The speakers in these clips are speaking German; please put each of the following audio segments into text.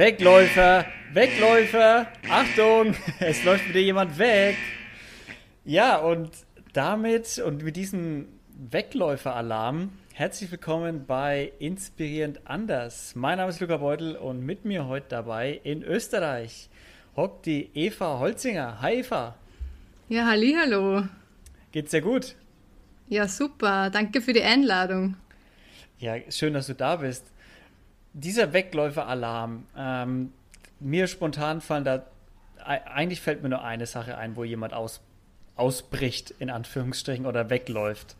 Wegläufer, Wegläufer, Achtung, es läuft wieder jemand weg. Ja, und damit und mit diesem Wegläufer-Alarm herzlich willkommen bei Inspirierend Anders. Mein Name ist Luca Beutel und mit mir heute dabei in Österreich hockt die Eva Holzinger. Hi Eva. Ja, halli, hallo. Geht's dir gut? Ja, super. Danke für die Einladung. Ja, schön, dass du da bist. Dieser Wegläufer-Alarm, ähm, mir spontan fallen da, eigentlich fällt mir nur eine Sache ein, wo jemand aus, ausbricht, in Anführungsstrichen, oder wegläuft.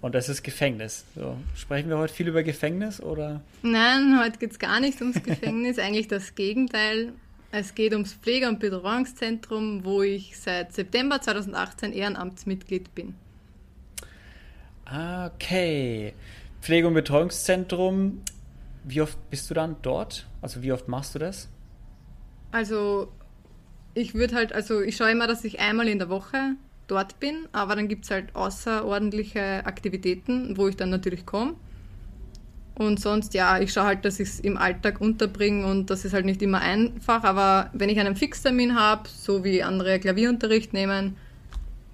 Und das ist Gefängnis. So, sprechen wir heute viel über Gefängnis oder? Nein, heute geht es gar nicht ums Gefängnis, eigentlich das Gegenteil. Es geht ums Pflege- und Betreuungszentrum, wo ich seit September 2018 Ehrenamtsmitglied bin. Okay. Pflege- und Betreuungszentrum. Wie oft bist du dann dort? Also wie oft machst du das? Also ich würde halt, also ich schaue immer, dass ich einmal in der Woche dort bin, aber dann gibt es halt außerordentliche Aktivitäten, wo ich dann natürlich komme. Und sonst, ja, ich schaue halt, dass ich es im Alltag unterbringe und das ist halt nicht immer einfach, aber wenn ich einen Fixtermin habe, so wie andere Klavierunterricht nehmen,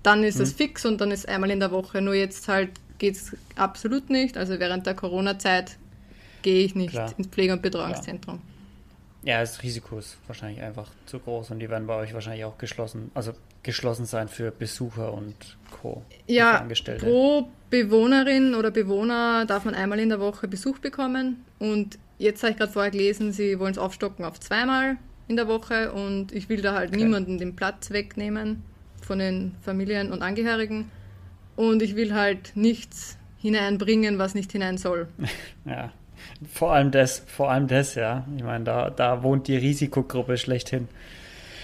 dann ist es hm. fix und dann ist einmal in der Woche. Nur jetzt halt geht es absolut nicht. Also während der Corona-Zeit gehe ich nicht Klar. ins Pflege- und Betreuungszentrum. Klar. Ja, das Risiko ist wahrscheinlich einfach zu groß und die werden bei euch wahrscheinlich auch geschlossen, also geschlossen sein für Besucher und Co. Ja, pro Bewohnerin oder Bewohner darf man einmal in der Woche Besuch bekommen und jetzt habe ich gerade vorher gelesen, sie wollen es aufstocken auf zweimal in der Woche und ich will da halt okay. niemanden den Platz wegnehmen von den Familien und Angehörigen und ich will halt nichts hineinbringen, was nicht hinein soll. Ja, vor allem das, vor allem das, ja. Ich meine, da, da wohnt die Risikogruppe schlechthin.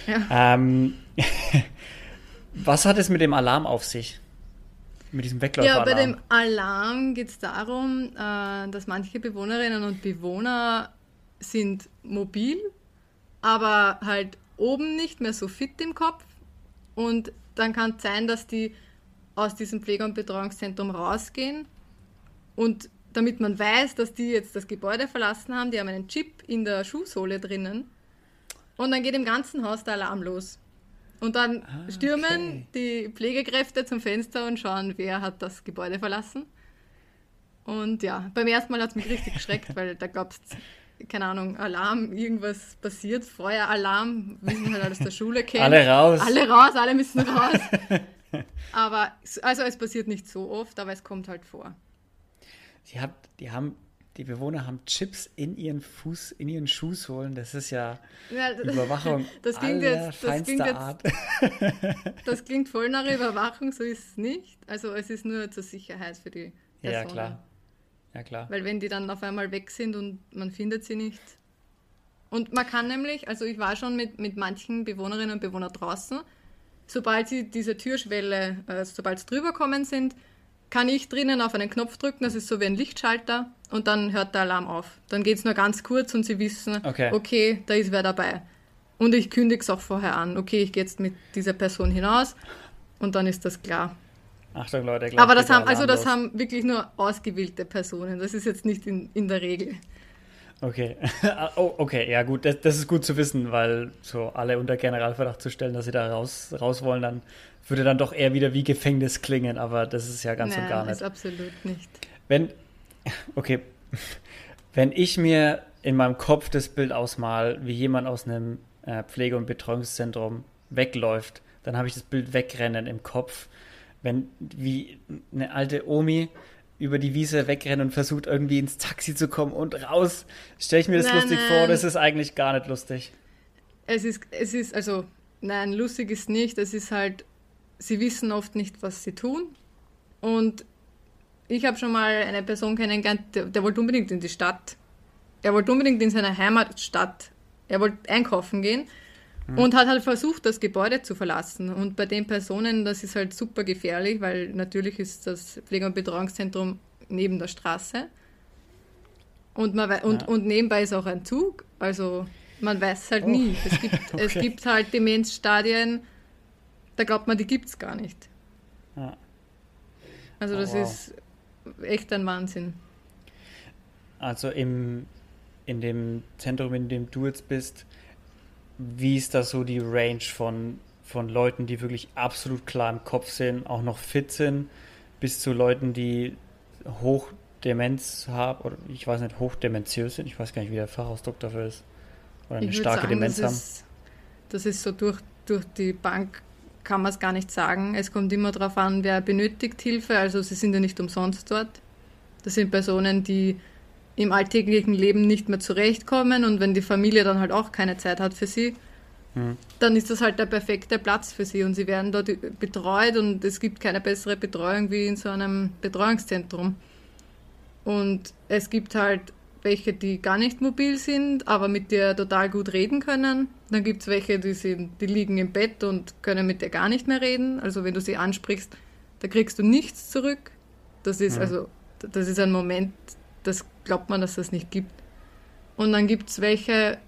Ja. Ähm, was hat es mit dem Alarm auf sich? Mit diesem Wegläufer-Alarm? Ja, bei dem Alarm geht es darum, äh, dass manche Bewohnerinnen und Bewohner sind mobil, aber halt oben nicht mehr so fit im Kopf. Und dann kann es sein, dass die aus diesem Pflege- und Betreuungszentrum rausgehen und damit man weiß, dass die jetzt das Gebäude verlassen haben, die haben einen Chip in der Schuhsohle drinnen. Und dann geht im ganzen Haus der Alarm los. Und dann ah, stürmen die Pflegekräfte zum Fenster und schauen, wer hat das Gebäude verlassen. Und ja, beim ersten Mal hat es mich richtig geschreckt, weil da gab es, keine Ahnung, Alarm, irgendwas passiert, Feueralarm, wie man halt aus der Schule kennt. Alle raus. Alle raus, alle müssen raus. aber, also es passiert nicht so oft, aber es kommt halt vor. Die, hab, die haben die Bewohner haben Chips in ihren Fuß, in ihren Schuhsohlen. Das ist ja, ja Überwachung das klingt jetzt, das klingt jetzt, Art. das klingt voll nach Überwachung, so ist es nicht. Also es ist nur zur Sicherheit für die Personen. Ja, klar. Ja, klar. Weil wenn die dann auf einmal weg sind und man findet sie nicht. Und man kann nämlich, also ich war schon mit, mit manchen Bewohnerinnen und Bewohnern draußen, sobald sie diese Türschwelle, äh, sobald sie drüber kommen sind, kann ich drinnen auf einen Knopf drücken, das ist so wie ein Lichtschalter und dann hört der Alarm auf. Dann geht es nur ganz kurz und sie wissen, okay. okay, da ist wer dabei. Und ich kündige es auch vorher an. Okay, ich gehe jetzt mit dieser Person hinaus und dann ist das klar. Achtung Leute, Aber das haben, also das haben wirklich nur ausgewählte Personen. Das ist jetzt nicht in, in der Regel. Okay. oh, okay, ja gut, das, das, ist gut zu wissen, weil so alle unter Generalverdacht zu stellen, dass sie da raus, raus wollen, dann würde dann doch eher wieder wie Gefängnis klingen, aber das ist ja ganz Nein, und gar nicht. Das ist absolut nicht. Wenn, okay, wenn ich mir in meinem Kopf das Bild ausmal, wie jemand aus einem äh, Pflege- und Betreuungszentrum wegläuft, dann habe ich das Bild wegrennen im Kopf. Wenn wie eine alte Omi über die Wiese wegrennt und versucht irgendwie ins Taxi zu kommen und raus, stelle ich mir das nein, lustig nein. vor, das ist eigentlich gar nicht lustig. Es ist, es ist, also, nein, lustig ist nicht, es ist halt sie wissen oft nicht, was sie tun. Und ich habe schon mal eine Person kennengelernt, der, der, wollte unbedingt in die Stadt. Er wollte unbedingt in seine Heimatstadt. Er wollte einkaufen gehen hm. und hat halt versucht, das Gebäude zu verlassen. Und bei den Personen, das ist halt super gefährlich, weil natürlich ist das Pflege- und Betreuungszentrum neben der Straße. Und, man, und, ja. und nebenbei ist auch ein Zug. Also man weiß halt oh. nie. Es gibt, okay. es gibt halt Demenzstadien, da glaubt man, die gibt es gar nicht. Ja. Also das oh, wow. ist echt ein Wahnsinn. Also im, in dem Zentrum, in dem du jetzt bist, wie ist da so die Range von, von Leuten, die wirklich absolut klar im Kopf sind, auch noch fit sind, bis zu Leuten, die Hochdemenz haben, oder ich weiß nicht, hochdemenziös sind, ich weiß gar nicht, wie der Fachausdruck dafür ist, oder eine starke sagen, Demenz das haben? Ist, das ist so durch, durch die Bank kann man es gar nicht sagen. Es kommt immer darauf an, wer benötigt Hilfe. Also sie sind ja nicht umsonst dort. Das sind Personen, die im alltäglichen Leben nicht mehr zurechtkommen und wenn die Familie dann halt auch keine Zeit hat für sie, mhm. dann ist das halt der perfekte Platz für sie und sie werden dort betreut und es gibt keine bessere Betreuung wie in so einem Betreuungszentrum. Und es gibt halt welche, die gar nicht mobil sind, aber mit dir total gut reden können. Dann gibt es welche, die, sind, die liegen im Bett und können mit dir gar nicht mehr reden. Also wenn du sie ansprichst, da kriegst du nichts zurück. Das ist mhm. also, das ist ein Moment, das glaubt man, dass das nicht gibt. Und dann gibt es welche,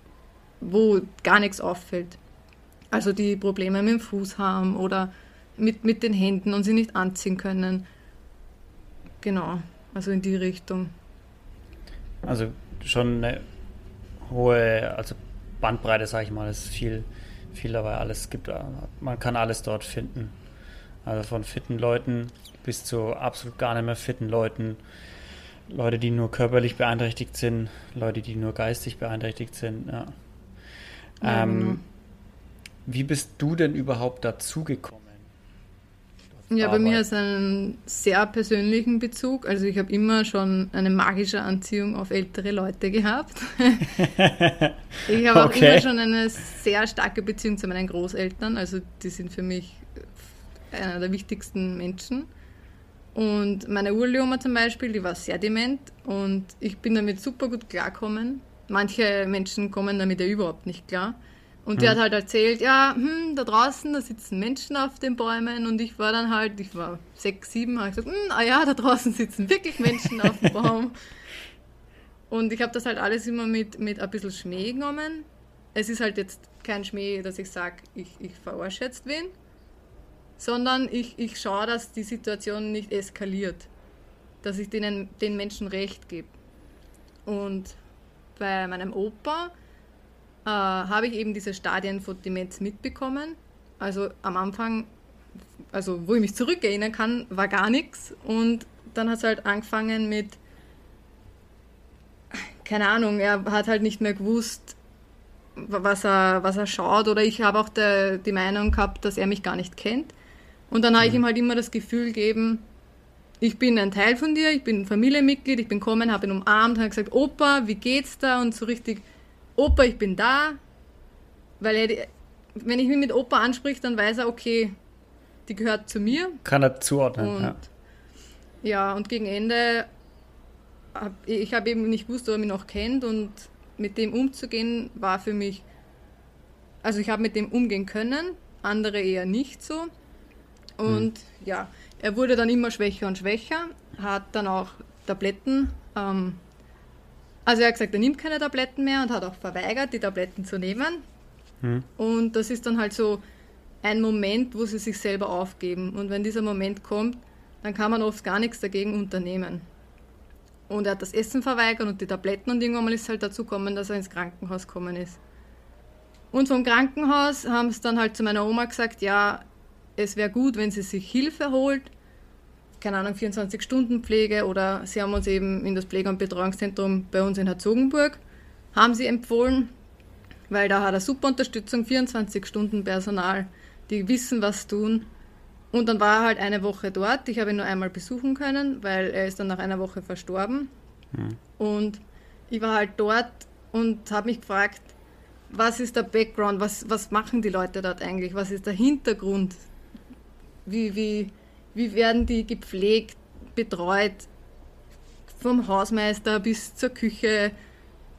wo gar nichts auffällt. Also die Probleme mit dem Fuß haben oder mit, mit den Händen und sie nicht anziehen können. Genau, also in die Richtung. Also schon eine hohe, also Bandbreite, sage ich mal, ist viel, viel dabei. Alles gibt, man kann alles dort finden. Also von fitten Leuten bis zu absolut gar nicht mehr fitten Leuten. Leute, die nur körperlich beeinträchtigt sind, Leute, die nur geistig beeinträchtigt sind. Ja. Ähm, genau. Wie bist du denn überhaupt dazugekommen? Ja, bei mir ist einen sehr persönlichen Bezug. Also ich habe immer schon eine magische Anziehung auf ältere Leute gehabt. ich habe auch okay. immer schon eine sehr starke Beziehung zu meinen Großeltern. Also die sind für mich einer der wichtigsten Menschen. Und meine Urlauma zum Beispiel, die war sehr dement und ich bin damit super gut klarkommen. Manche Menschen kommen damit ja überhaupt nicht klar. Und die hm. hat halt erzählt, ja, hm, da draußen, da sitzen Menschen auf den Bäumen und ich war dann halt, ich war sechs, sieben, habe gesagt, hm, ah ja, da draußen sitzen wirklich Menschen auf dem Baum. Und ich habe das halt alles immer mit, mit ein bisschen Schmäh genommen. Es ist halt jetzt kein Schmäh, dass ich sage, ich, ich verarsche jetzt wen, sondern ich, ich schaue, dass die Situation nicht eskaliert, dass ich denen, den Menschen Recht gebe. Und bei meinem Opa äh, habe ich eben diese Stadien von Demenz mitbekommen. Also am Anfang, also wo ich mich zurückerinnern kann, war gar nichts. Und dann hat es halt angefangen mit, keine Ahnung, er hat halt nicht mehr gewusst, was er, was er schaut. Oder ich habe auch der, die Meinung gehabt, dass er mich gar nicht kennt. Und dann habe ich mhm. ihm halt immer das Gefühl gegeben, ich bin ein Teil von dir, ich bin ein Familienmitglied, ich bin gekommen, habe ihn umarmt, habe gesagt, Opa, wie geht's da? Und so richtig, Opa, ich bin da. Weil er, wenn ich mich mit Opa anspricht, dann weiß er, okay, die gehört zu mir. Kann er zuordnen, und, ja. Ja, und gegen Ende, hab, ich habe eben nicht gewusst, ob er mich noch kennt und mit dem umzugehen war für mich, also ich habe mit dem umgehen können, andere eher nicht so. Und hm. ja, er wurde dann immer schwächer und schwächer, hat dann auch Tabletten. Ähm, also er hat gesagt, er nimmt keine Tabletten mehr und hat auch verweigert, die Tabletten zu nehmen. Hm. Und das ist dann halt so ein Moment, wo sie sich selber aufgeben. Und wenn dieser Moment kommt, dann kann man oft gar nichts dagegen unternehmen. Und er hat das Essen verweigert und die Tabletten und irgendwann mal ist halt dazu gekommen, dass er ins Krankenhaus gekommen ist. Und vom Krankenhaus haben es dann halt zu meiner Oma gesagt, ja, es wäre gut, wenn sie sich Hilfe holt. Keine Ahnung, 24-Stunden-Pflege oder sie haben uns eben in das Pflege- und Betreuungszentrum bei uns in Herzogenburg, haben sie empfohlen, weil da hat er super Unterstützung, 24 Stunden Personal, die wissen, was tun. Und dann war er halt eine Woche dort. Ich habe ihn nur einmal besuchen können, weil er ist dann nach einer Woche verstorben. Mhm. Und ich war halt dort und habe mich gefragt, was ist der Background, was, was machen die Leute dort eigentlich, was ist der Hintergrund wie, wie, wie werden die gepflegt, betreut, vom Hausmeister bis zur Küche,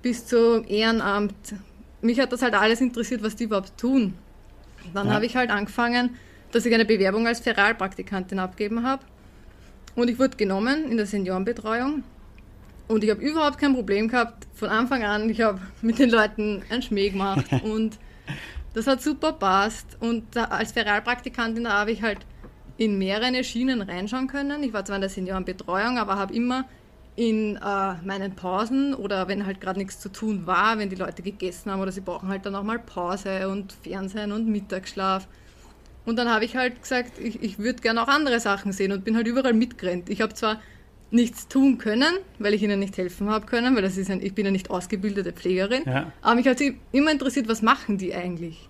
bis zum Ehrenamt. Mich hat das halt alles interessiert, was die überhaupt tun. Dann ja. habe ich halt angefangen, dass ich eine Bewerbung als Feralpraktikantin abgeben habe. Und ich wurde genommen in der Seniorenbetreuung. Und ich habe überhaupt kein Problem gehabt von Anfang an. Ich habe mit den Leuten einen Schmäh gemacht und das hat super passt. Und als Feralpraktikantin habe ich halt in mehrere Schienen reinschauen können. Ich war zwar in der Seniorenbetreuung, aber habe immer in äh, meinen Pausen oder wenn halt gerade nichts zu tun war, wenn die Leute gegessen haben oder sie brauchen halt dann auch mal Pause und Fernsehen und Mittagsschlaf. Und dann habe ich halt gesagt, ich, ich würde gerne auch andere Sachen sehen und bin halt überall mitgerannt. Ich habe zwar nichts tun können, weil ich ihnen nicht helfen habe können, weil das ist ein, ich bin ja nicht ausgebildete Pflegerin. Ja. Aber mich hat immer interessiert, was machen die eigentlich?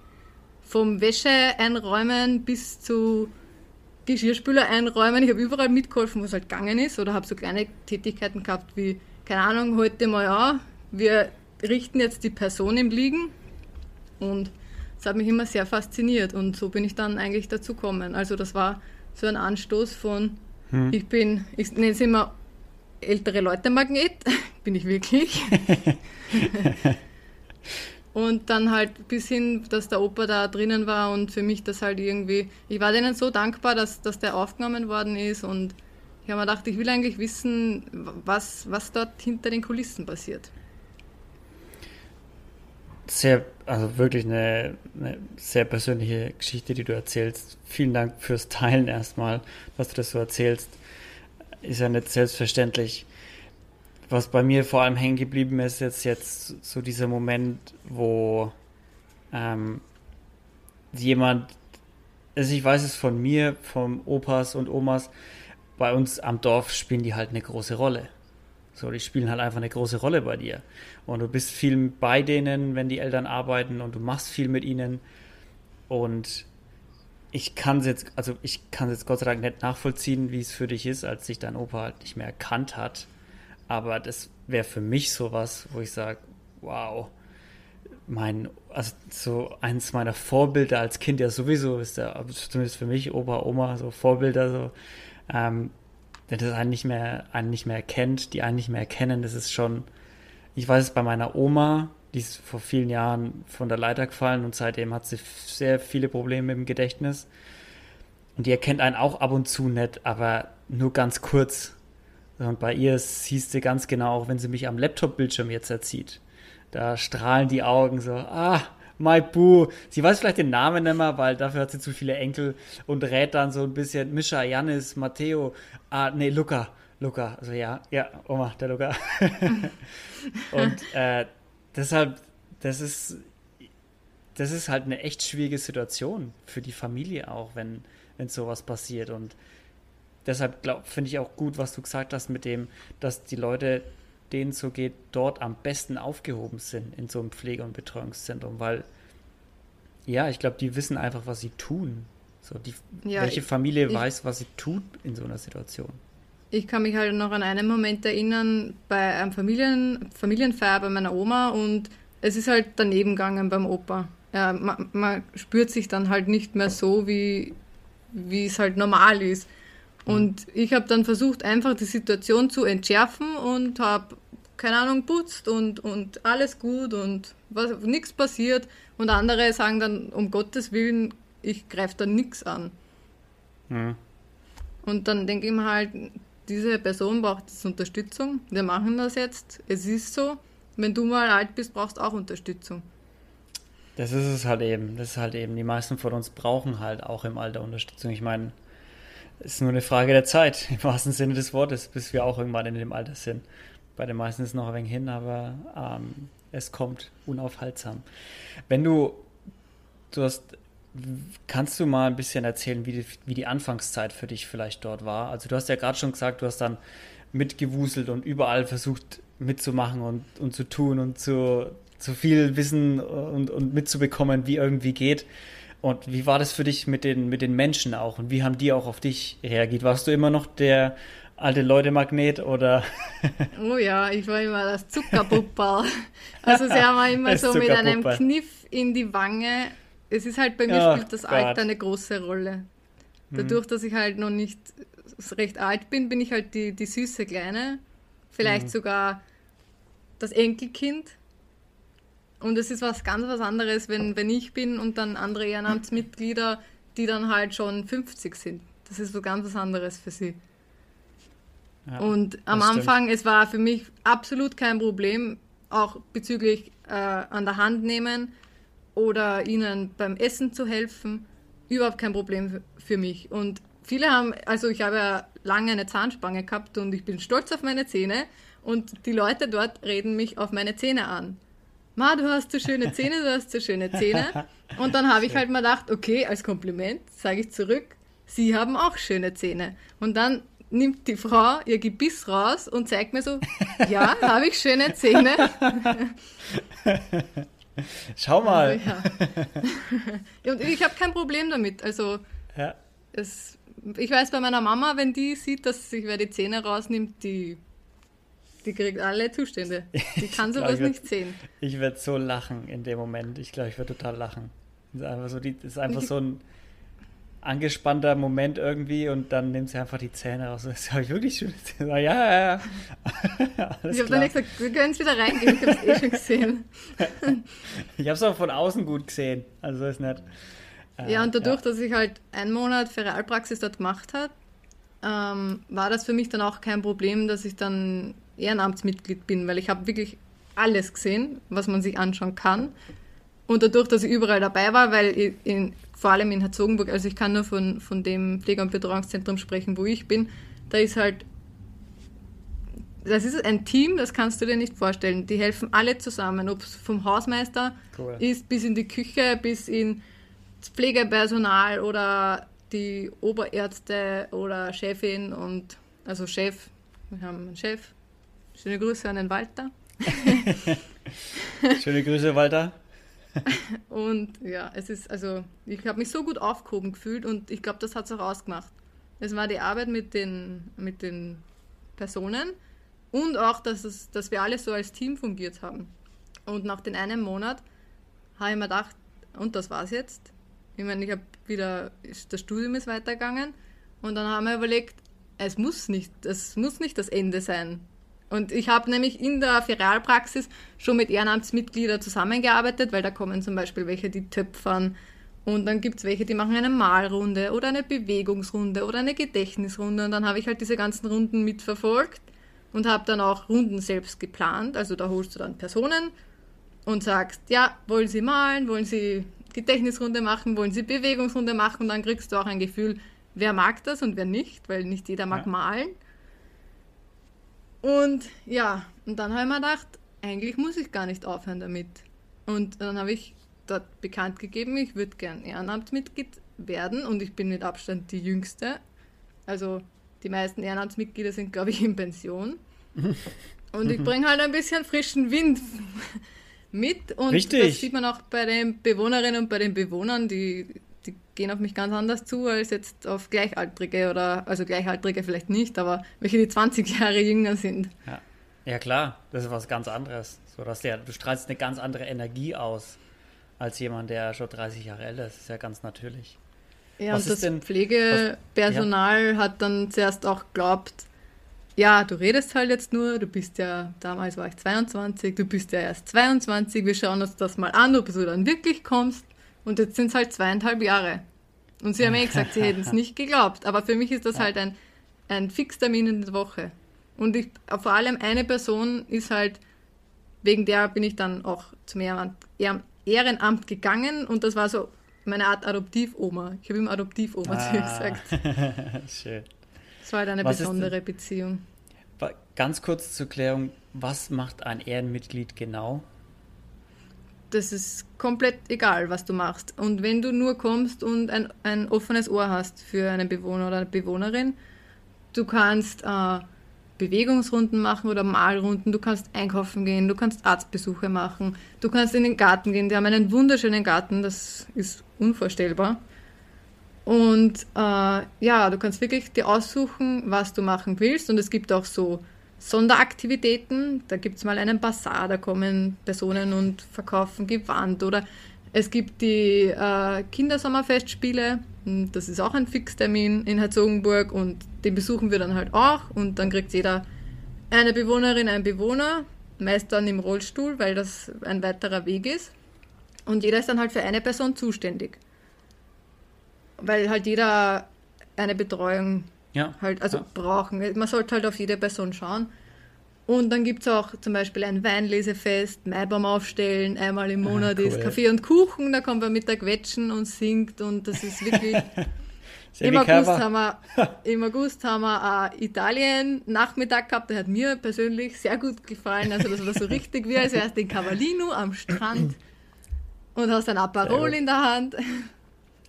Vom Wäsche einräumen bis zu Geschirrspüler einräumen. Ich habe überall mitgeholfen, was halt gegangen ist. Oder habe so kleine Tätigkeiten gehabt wie, keine Ahnung, heute mal ja, wir richten jetzt die Person im Liegen. Und das hat mich immer sehr fasziniert. Und so bin ich dann eigentlich dazu gekommen. Also das war so ein Anstoß von, hm. Ich bin, ich nenne es immer ältere Leute Magnet, bin ich wirklich. und dann halt bis hin, dass der Opa da drinnen war und für mich das halt irgendwie, ich war denen so dankbar, dass, dass der aufgenommen worden ist und ich habe mir gedacht, ich will eigentlich wissen, was, was dort hinter den Kulissen passiert. Sehr, also wirklich eine, eine, sehr persönliche Geschichte, die du erzählst. Vielen Dank fürs Teilen erstmal, dass du das so erzählst. Ist ja nicht selbstverständlich. Was bei mir vor allem hängen geblieben ist, jetzt, jetzt so dieser Moment, wo ähm, jemand, also ich weiß es von mir, vom Opas und Omas, bei uns am Dorf spielen die halt eine große Rolle. So, die spielen halt einfach eine große Rolle bei dir. Und du bist viel bei denen, wenn die Eltern arbeiten und du machst viel mit ihnen. Und ich kann es jetzt, also ich kann es jetzt Gott sei Dank nicht nachvollziehen, wie es für dich ist, als sich dein Opa halt nicht mehr erkannt hat. Aber das wäre für mich sowas, wo ich sage, wow, mein, also so eins meiner Vorbilder als Kind ja sowieso ist der, zumindest für mich, Opa, Oma, so Vorbilder, so, ähm, wenn das einen nicht mehr, einen nicht mehr erkennt, die einen nicht mehr erkennen, das ist schon, ich weiß es bei meiner Oma, die ist vor vielen Jahren von der Leiter gefallen und seitdem hat sie sehr viele Probleme im Gedächtnis. Und die erkennt einen auch ab und zu nicht, aber nur ganz kurz. Und bei ihr siehst du ganz genau, auch wenn sie mich am Laptop-Bildschirm jetzt erzieht. Da strahlen die Augen so, ah, My Boo. Sie weiß vielleicht den Namen nicht mehr, weil dafür hat sie zu viele Enkel und rät dann so ein bisschen Mischa, Janis, Matteo, ah, nee, Luca. Luca, also ja, ja, Oma, der Luca. und äh, deshalb, das ist, das ist halt eine echt schwierige Situation für die Familie auch, wenn, wenn sowas passiert. Und deshalb finde ich auch gut, was du gesagt hast mit dem, dass die Leute denen so geht, dort am besten aufgehoben sind in so einem Pflege- und Betreuungszentrum, weil ja, ich glaube, die wissen einfach, was sie tun. So, die, ja, welche Familie ich, weiß, was sie tut in so einer Situation? Ich kann mich halt noch an einen Moment erinnern bei einem Familien, Familienfeier bei meiner Oma und es ist halt daneben gegangen beim Opa. Ja, man, man spürt sich dann halt nicht mehr so, wie, wie es halt normal ist. Und ich habe dann versucht, einfach die Situation zu entschärfen und habe, keine Ahnung, putzt und, und alles gut und nichts passiert. Und andere sagen dann, um Gottes Willen, ich greife da nichts an. Mhm. Und dann denke ich mir halt, diese Person braucht jetzt Unterstützung. Wir machen das jetzt. Es ist so. Wenn du mal alt bist, brauchst du auch Unterstützung. Das ist es halt eben. Das ist halt eben. Die meisten von uns brauchen halt auch im Alter Unterstützung. Ich meine, ist nur eine Frage der Zeit, im wahrsten Sinne des Wortes, bis wir auch irgendwann in dem Alter sind. Bei den meisten ist es noch ein wenig hin, aber ähm, es kommt unaufhaltsam. Wenn du, du hast, kannst du mal ein bisschen erzählen, wie die, wie die Anfangszeit für dich vielleicht dort war? Also du hast ja gerade schon gesagt, du hast dann mitgewuselt und überall versucht mitzumachen und, und zu tun und zu, zu viel Wissen und, und mitzubekommen, wie irgendwie geht. Und wie war das für dich mit den, mit den Menschen auch? Und wie haben die auch auf dich reagiert? Warst du immer noch der alte Leute-Magnet oder? oh ja, ich war immer das Zuckerpuppel. Also sie haben immer so mit einem Kniff in die Wange. Es ist halt bei mir oh, spielt das Gott. Alter eine große Rolle. Dadurch, hm. dass ich halt noch nicht recht alt bin, bin ich halt die, die süße Kleine. Vielleicht hm. sogar das Enkelkind. Und es ist was ganz was anderes, wenn, wenn ich bin und dann andere Ehrenamtsmitglieder, die dann halt schon 50 sind. Das ist so ganz was anderes für sie. Ja, und am Anfang, stimmt. es war für mich absolut kein Problem, auch bezüglich äh, an der Hand nehmen oder ihnen beim Essen zu helfen. Überhaupt kein Problem für mich. Und viele haben, also ich habe ja lange eine Zahnspange gehabt und ich bin stolz auf meine Zähne und die Leute dort reden mich auf meine Zähne an. Ma, du hast so schöne Zähne, du hast so schöne Zähne. Und dann habe ich halt mal gedacht, okay, als Kompliment sage ich zurück, Sie haben auch schöne Zähne. Und dann nimmt die Frau ihr Gebiss raus und zeigt mir so, ja, habe ich schöne Zähne. Schau mal. Ja. Und ich habe kein Problem damit. Also Ja. es, ich weiß bei meiner Mama, wenn die sieht, dass sich wer die Zähne rausnimmt, die, die kriegt alle Zustände. Die kann glaub, sowas würd- nicht sehen. Ich werde so lachen in dem Moment. Ich glaube, ich werde total lachen. Das ist einfach so, die, ist einfach so ein angespannter Moment irgendwie und dann nimmt sie einfach die Zähne raus. Das habe ich wirklich schöne Zähne. Ja, ja, ja. Ich habe dann nicht gesagt, wir können es wieder reingehen, ich habe es eh schon gesehen. Ich habe es auch von außen gut gesehen. Also ist nicht. äh, Ja, und dadurch, dass ich halt einen Monat Ferialpraxis dort gemacht habe, ähm, war das für mich dann auch kein Problem, dass ich dann Ehrenamtsmitglied bin, weil ich habe wirklich alles gesehen, was man sich anschauen kann. Und dadurch, dass ich überall dabei war, weil ich in, vor allem in Herzogenburg, also ich kann nur von, von dem Pflege- und Betreuungszentrum sprechen, wo ich bin, da ist halt, das ist ein Team, das kannst du dir nicht vorstellen. Die helfen alle zusammen, ob es vom Hausmeister Cool. ist bis in die Küche, bis in das Pflegepersonal oder die Oberärzte oder Chefin und also Chef, wir haben einen Chef. Schöne Grüße an den Walter. Schöne Grüße, Walter. Und ja, es ist, also ich habe mich so gut aufgehoben gefühlt und ich glaube, das hat es auch ausgemacht. Es war die Arbeit mit den, mit den Personen und auch, dass, es, dass wir alle so als Team fungiert haben. Und nach den einen Monat habe ich mir gedacht, und das war's jetzt. Ich meine, ich habe wieder, das Studium ist weitergegangen und dann haben wir überlegt, es muss nicht, es muss nicht das Ende sein. Und ich habe nämlich in der Ferialpraxis schon mit Ehrenamtsmitgliedern zusammengearbeitet, weil da kommen zum Beispiel welche, die töpfern. Und dann gibt es welche, die machen eine Malrunde oder eine Bewegungsrunde oder eine Gedächtnisrunde. Und dann habe ich halt diese ganzen Runden mitverfolgt und habe dann auch Runden selbst geplant. Also da holst du dann Personen und sagst, ja, wollen sie malen, wollen sie Gedächtnisrunde machen, wollen sie Bewegungsrunde machen. Und dann kriegst du auch ein Gefühl, wer mag das und wer nicht, weil nicht jeder mag Ja. malen. Und ja, und dann habe ich mir gedacht, eigentlich muss ich gar nicht aufhören damit. Und dann habe ich dort bekannt gegeben, ich würde gern Ehrenamtsmitglied werden und ich bin mit Abstand die Jüngste. Also die meisten Ehrenamtsmitglieder sind, glaube ich, in Pension. Und ich bringe halt ein bisschen frischen Wind mit. Und Richtig. das sieht man auch bei den Bewohnerinnen und bei den Bewohnern, die, die gehen auf mich ganz anders zu als jetzt auf Gleichaltrige oder, also Gleichaltrige vielleicht nicht, aber welche die 20 Jahre jünger sind. Ja. ja, klar, das ist was ganz anderes. So, dass der, du strahlst eine ganz andere Energie aus als jemand, der schon 30 Jahre älter ist. Das ist ja ganz natürlich. Ja, Was und das denn- Pflegepersonal hat dann zuerst auch geglaubt, ja, du redest halt jetzt nur, du bist ja, damals war ich 22, du bist ja erst 22, wir schauen uns das mal an, ob du dann wirklich kommst. Und jetzt sind es halt zweieinhalb Jahre. Und sie haben eh gesagt, sie hätten es nicht geglaubt. Aber für mich ist das halt ein, ein Fixtermin in der Woche. Und ich, vor allem eine Person ist halt, wegen der bin ich dann auch zum Ehrenamt, Ehren- Ehrenamt gegangen und das war so meine Art Adoptivoma. Ich habe ihm Adoptivoma zu ihr gesagt. Schön. Das war halt eine Was besondere Beziehung. Ganz kurz zur Klärung, was macht ein Ehrenmitglied genau? Das ist komplett egal, was du machst. Und wenn du nur kommst und ein, ein offenes Ohr hast für einen Bewohner oder eine Bewohnerin, du kannst äh, Bewegungsrunden machen oder Malrunden, du kannst einkaufen gehen, du kannst Arztbesuche machen, du kannst in den Garten gehen. Die haben einen wunderschönen Garten, das ist unvorstellbar. Und äh, ja, du kannst wirklich dir aussuchen, was du machen willst. Und es gibt auch so Sonderaktivitäten. Da gibt es mal einen Bazar, da kommen Personen und verkaufen Gewand. Oder es gibt die äh, Kindersommerfestspiele. Und Das ist auch ein Fixtermin in Herzogenburg und den besuchen wir dann halt auch. Und dann kriegt jeder eine Bewohnerin, ein Bewohner, meist dann im Rollstuhl, weil das ein weiterer Weg ist. Und jeder ist dann halt für eine Person zuständig. Weil halt jeder eine Betreuung Ja. halt, also ja. brauchen. Man sollte halt auf jede Person schauen. Und dann gibt es auch zum Beispiel ein Weinlesefest, Maibaum aufstellen, einmal im Monat Ah, cool. ist Kaffee und Kuchen, da kommt man mit der Quetschen und singt und das ist wirklich, Im August, haben wir, Im August haben wir äh, Italien Nachmittag gehabt, der hat mir persönlich sehr gut gefallen. Also das war so richtig wie als wärst in Cavallino am Strand und hast ein Aperol in der Hand.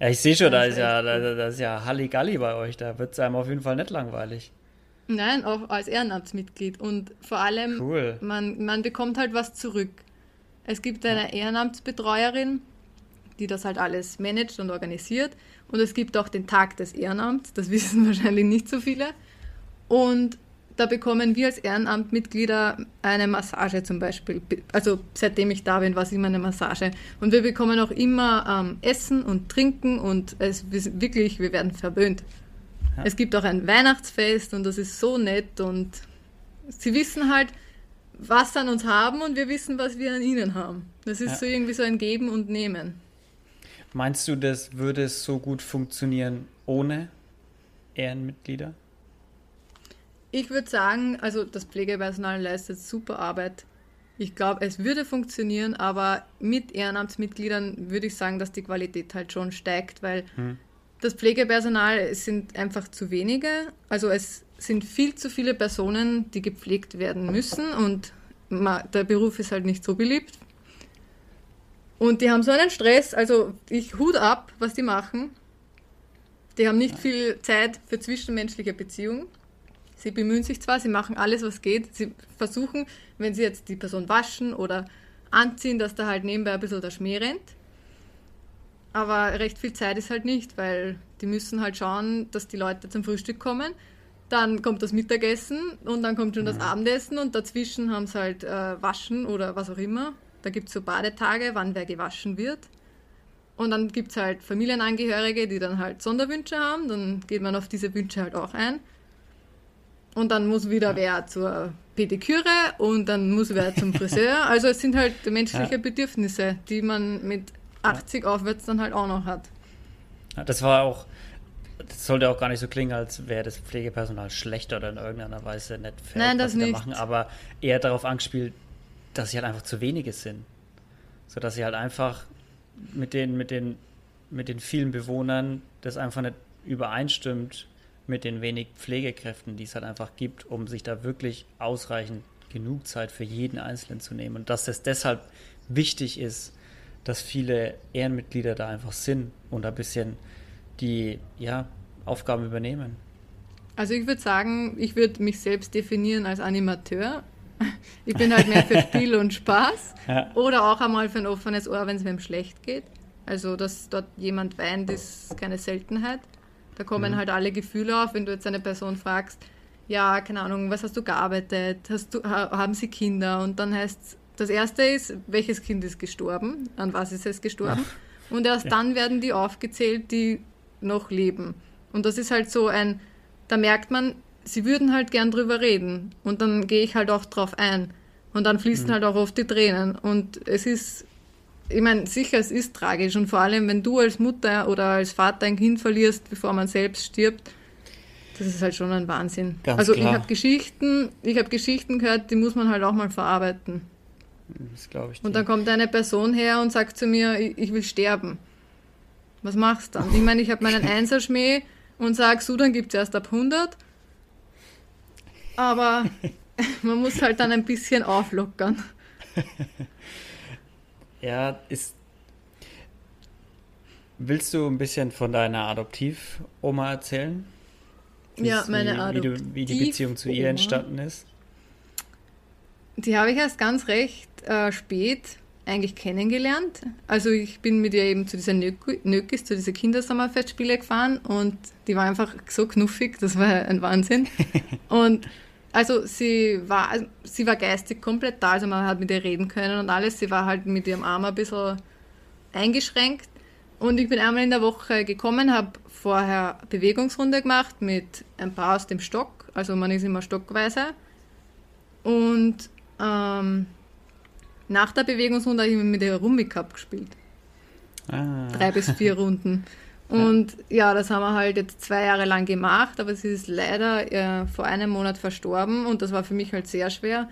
Ja, ich sehe schon, da ist, ja, da, da ist ja Halligalli bei euch, da wird es einem auf jeden Fall nicht langweilig. Nein, auch als Ehrenamtsmitglied. Und vor allem, cool. man, man bekommt halt was zurück. Es gibt eine Ehrenamtsbetreuerin, die das halt alles managt und organisiert. Und es gibt auch den Tag des Ehrenamts, das wissen wahrscheinlich nicht so viele. Und da bekommen wir als Ehrenamtmitglieder eine Massage zum Beispiel. Also seitdem ich da bin, war es immer eine Massage. Und wir bekommen auch immer ähm, Essen und Trinken und es wirklich, wir werden verwöhnt. Ja. Es gibt auch ein Weihnachtsfest und das ist so nett und sie wissen halt, was sie an uns haben und wir wissen, was wir an ihnen haben. Das ist ja. so irgendwie so ein Geben und Nehmen. Meinst du, das würde so gut funktionieren ohne Ehrenmitglieder? Ich würde sagen, also das Pflegepersonal leistet super Arbeit. Ich glaube, es würde funktionieren, aber mit Ehrenamtsmitgliedern würde ich sagen, dass die Qualität halt schon steigt, weil hm. das Pflegepersonal sind einfach zu wenige. Also es sind viel zu viele Personen, die gepflegt werden müssen und der Beruf ist halt nicht so beliebt. Und die haben so einen Stress, also ich hut ab, was die machen. Die haben nicht viel Zeit für zwischenmenschliche Beziehungen. Sie bemühen sich zwar, sie machen alles, was geht. Sie versuchen, wenn sie jetzt die Person waschen oder anziehen, dass da halt nebenbei ein bisschen der Schmäh rennt. Aber recht viel Zeit ist halt nicht, weil die müssen halt schauen, dass die Leute zum Frühstück kommen. Dann kommt das Mittagessen und dann kommt schon das mhm. Abendessen und dazwischen haben sie halt äh, Waschen oder was auch immer. Da gibt es so Badetage, wann wer gewaschen wird. Und dann gibt es halt Familienangehörige, die dann halt Sonderwünsche haben. Dann geht man auf diese Wünsche halt auch ein. Und dann muss wieder ja. wer zur Pediküre und dann muss wer zum Friseur. Also es sind halt menschliche ja. Bedürfnisse, die man mit 80 ja. aufwärts dann halt auch noch hat. das war auch, das sollte auch gar nicht so klingen, als wäre das Pflegepersonal schlechter oder in irgendeiner Weise nicht fähig, Nein, das nicht. machen, aber eher darauf angespielt, dass sie halt einfach zu wenige sind. So dass sie halt einfach mit den, mit den, mit den vielen Bewohnern das einfach nicht übereinstimmt, mit den wenig Pflegekräften, die es halt einfach gibt, um sich da wirklich ausreichend genug Zeit für jeden Einzelnen zu nehmen. Und dass es deshalb wichtig ist, dass viele Ehrenmitglieder da einfach sind und ein bisschen die ja, Aufgaben übernehmen. Also ich würde sagen, ich würde mich selbst definieren als Animateur. Ich bin halt mehr für Spiel und Spaß ja. oder auch einmal für ein offenes Ohr, wenn es mir schlecht geht. Also, dass dort jemand weint, ist keine Seltenheit. Da kommen mhm. halt alle Gefühle auf, wenn du jetzt eine Person fragst, ja, keine Ahnung, was hast du gearbeitet? Hast du, haben sie Kinder? Und dann heißt das erste ist, welches Kind ist gestorben? An was ist es gestorben? Ach. Und erst ja. dann werden die aufgezählt, die noch leben. Und das ist halt so ein, da merkt man, sie würden halt gern drüber reden. Und dann gehe ich halt auch drauf ein. Und dann fließen mhm. halt auch oft die Tränen. Und es ist ich meine, sicher, es ist tragisch und vor allem, wenn du als Mutter oder als Vater ein Kind verlierst, bevor man selbst stirbt, das ist halt schon ein Wahnsinn. Ganz also klar. ich habe Geschichten, ich habe Geschichten gehört, die muss man halt auch mal verarbeiten. Das glaube ich. Und dann kommt eine Person her und sagt zu mir, ich, ich will sterben. Was machst du dann? Ich meine, ich habe meinen Einserschmäh und sage, so, dann gibt es erst ab 100. Aber man muss halt dann ein bisschen auflockern. Ja, ist. Willst du ein bisschen von deiner Adoptivoma erzählen? Wie ja, meine Adoptiv wie, du, wie die Beziehung zu ihr entstanden ist? Die habe ich erst ganz recht äh, spät eigentlich kennengelernt. Also ich bin mit ihr eben zu dieser Nökis, zu dieser Kindersommerfestspiele gefahren und die war einfach so knuffig, das war ein Wahnsinn. und also sie war, sie war geistig komplett da, also man hat mit ihr reden können und alles. Sie war halt mit ihrem Arm ein bisschen eingeschränkt. Und ich bin einmal in der Woche gekommen, habe vorher Bewegungsrunde gemacht mit ein paar aus dem Stock. Also man ist immer stockweise. Und ähm, nach der Bewegungsrunde habe ich mit ihr Rummy Cup gespielt. Ah. Drei bis vier Runden. Und ja, das haben wir halt jetzt zwei Jahre lang gemacht, aber sie ist leider äh, vor einem Monat verstorben und das war für mich halt sehr schwer,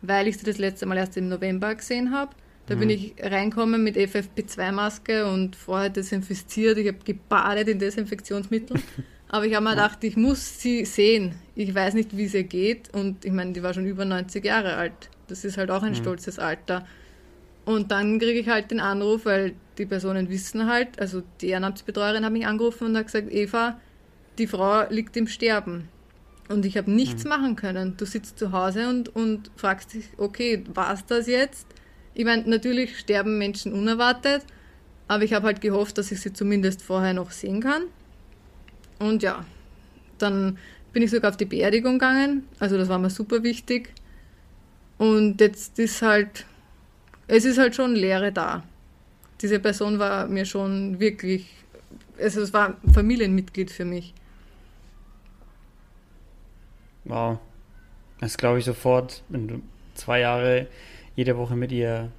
weil ich sie das letzte Mal erst im November gesehen habe. Da mhm. bin ich reinkommen mit FFP2-Maske und vorher desinfiziert. Ich habe gebadet in Desinfektionsmittel. Aber ich habe mir gedacht, ich muss sie sehen. Ich weiß nicht, wie es ihr geht. Und ich meine, die war schon über 90 Jahre alt. Das ist halt auch ein mhm. stolzes Alter. Und dann kriege ich halt den Anruf, weil die Personen wissen halt, also die Ehrenamtsbetreuerin hat mich angerufen und hat gesagt, Eva, die Frau liegt im Sterben. Und ich habe nichts mhm. machen können. Du sitzt zu Hause und, und fragst dich, okay, war es das jetzt? Ich meine, natürlich sterben Menschen unerwartet, aber ich habe halt gehofft, dass ich sie zumindest vorher noch sehen kann. Und ja, dann bin ich sogar auf die Beerdigung gegangen. Also das war mir super wichtig. Und jetzt ist halt, es ist halt schon Leere da. Diese Person war mir schon wirklich, also es war ein Familienmitglied für mich. Wow. Das glaube ich sofort, wenn du zwei Jahre jede Woche mit ihr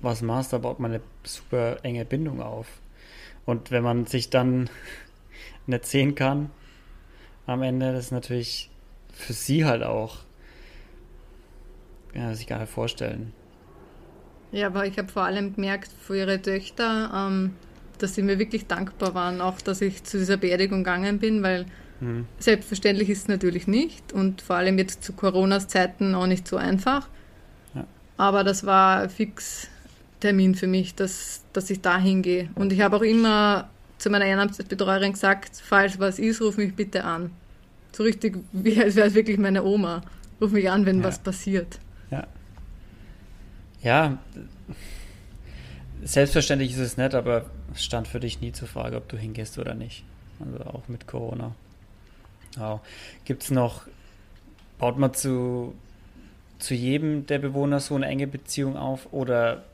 was machst, da baut man eine super enge Bindung auf. Und wenn man sich dann nicht sehen kann am Ende, das ist natürlich für sie halt auch, ja, sich gar nicht vorstellen. Ja, aber ich habe vor allem gemerkt für ihre Töchter, ähm, dass sie mir wirklich dankbar waren, auch dass ich zu dieser Beerdigung gegangen bin, weil mhm. selbstverständlich ist es natürlich nicht und vor allem jetzt zu Coronas Zeiten auch nicht so einfach. Ja. Aber das war fix Termin für mich, dass, dass ich da hingehe. Und ich habe auch immer zu meiner Ehrenamtsbetreuerin gesagt, falls was ist, ruf mich bitte an. So richtig, wie als wäre es wirklich meine Oma. Ruf mich an, wenn ja. was passiert. Ja. Ja, selbstverständlich ist es nett, aber es stand für dich nie zur Frage, ob du hingehst oder nicht. Also auch mit Corona. Wow. Gibt es noch, baut man zu, zu jedem der Bewohner so eine enge Beziehung auf oder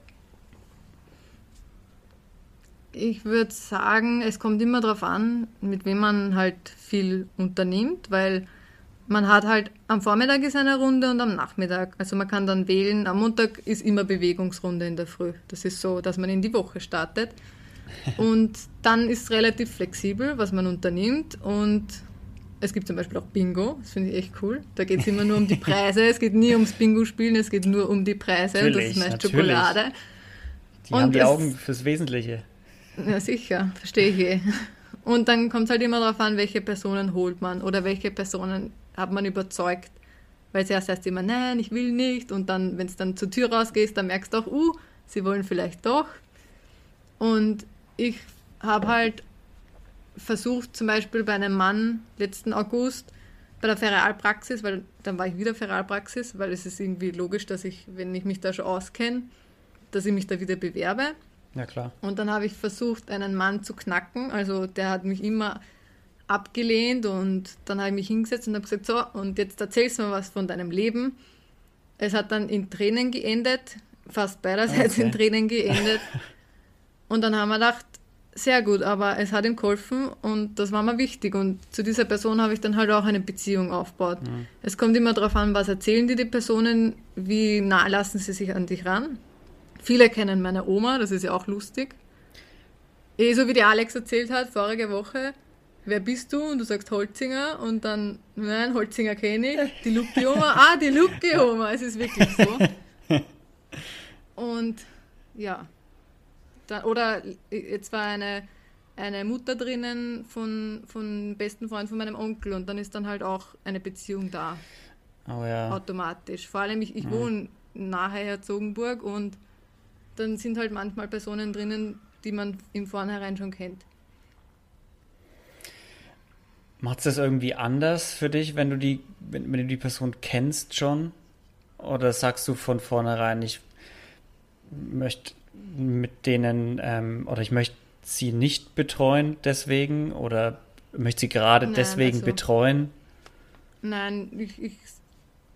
ich würde sagen, es kommt immer darauf an, mit wem man halt viel unternimmt, weil man hat halt am Vormittag ist eine Runde und am Nachmittag. Also man kann dann wählen. Am Montag ist immer Bewegungsrunde in der Früh. Das ist so, dass man in die Woche startet. Und dann ist es relativ flexibel, was man unternimmt. Und es gibt zum Beispiel auch Bingo, das finde ich echt cool. Da geht es immer nur um die Preise. Es geht nie ums Bingo-Spielen, es geht nur um die Preise. Natürlich, das ist meist natürlich. Schokolade. Die und haben die Augen fürs Wesentliche. Ja, sicher, verstehe ich eh. Und dann kommt es halt immer darauf an, welche Personen holt man oder welche Personen hat man überzeugt. Weil zuerst heißt immer, nein, ich will nicht. Und dann, wenn es dann zur Tür rausgehst, dann merkst du auch, uh, sie wollen vielleicht doch. Und ich habe halt versucht, zum Beispiel bei einem Mann letzten August bei der Feralpraxis, weil dann war ich wieder Feralpraxis, weil es ist irgendwie logisch, dass ich, wenn ich mich da schon auskenne, dass ich mich da wieder bewerbe. Ja, klar. Und dann habe ich versucht, einen Mann zu knacken. Also der hat mich immer abgelehnt und dann habe ich mich hingesetzt und habe gesagt, so, und jetzt erzählst du mir was von deinem Leben. Es hat dann in Tränen geendet, fast beiderseits okay. in Tränen geendet. Und dann haben wir gedacht, sehr gut, aber es hat ihm geholfen und das war mir wichtig. Und zu dieser Person habe ich dann halt auch eine Beziehung aufgebaut. Mhm. Es kommt immer darauf an, was erzählen dir die Personen, wie nah lassen sie sich an dich ran. Viele kennen meine Oma, das ist ja auch lustig. Eh, so wie die Alex erzählt hat, vorige Woche, wer bist du? Und du sagst Holzinger und dann, nein, Holzinger kenne ich. Die Luki-Oma, ah, die Luki-Oma, es ist wirklich so. Und ja, dann, oder jetzt war eine, eine Mutter drinnen von, von besten Freund von meinem Onkel und dann ist dann halt auch eine Beziehung da. Oh ja. Automatisch. Vor allem, ich, ich ja. wohne nahe Herzogenburg und dann sind halt manchmal Personen drinnen, die man im Vornherein schon kennt. Macht es das irgendwie anders für dich, wenn du die, wenn, wenn, du die Person kennst schon? Oder sagst du von vornherein, ich möchte mit denen ähm, oder ich möchte sie nicht betreuen deswegen oder möchte sie gerade Nein, deswegen also, betreuen? Nein, ich, ich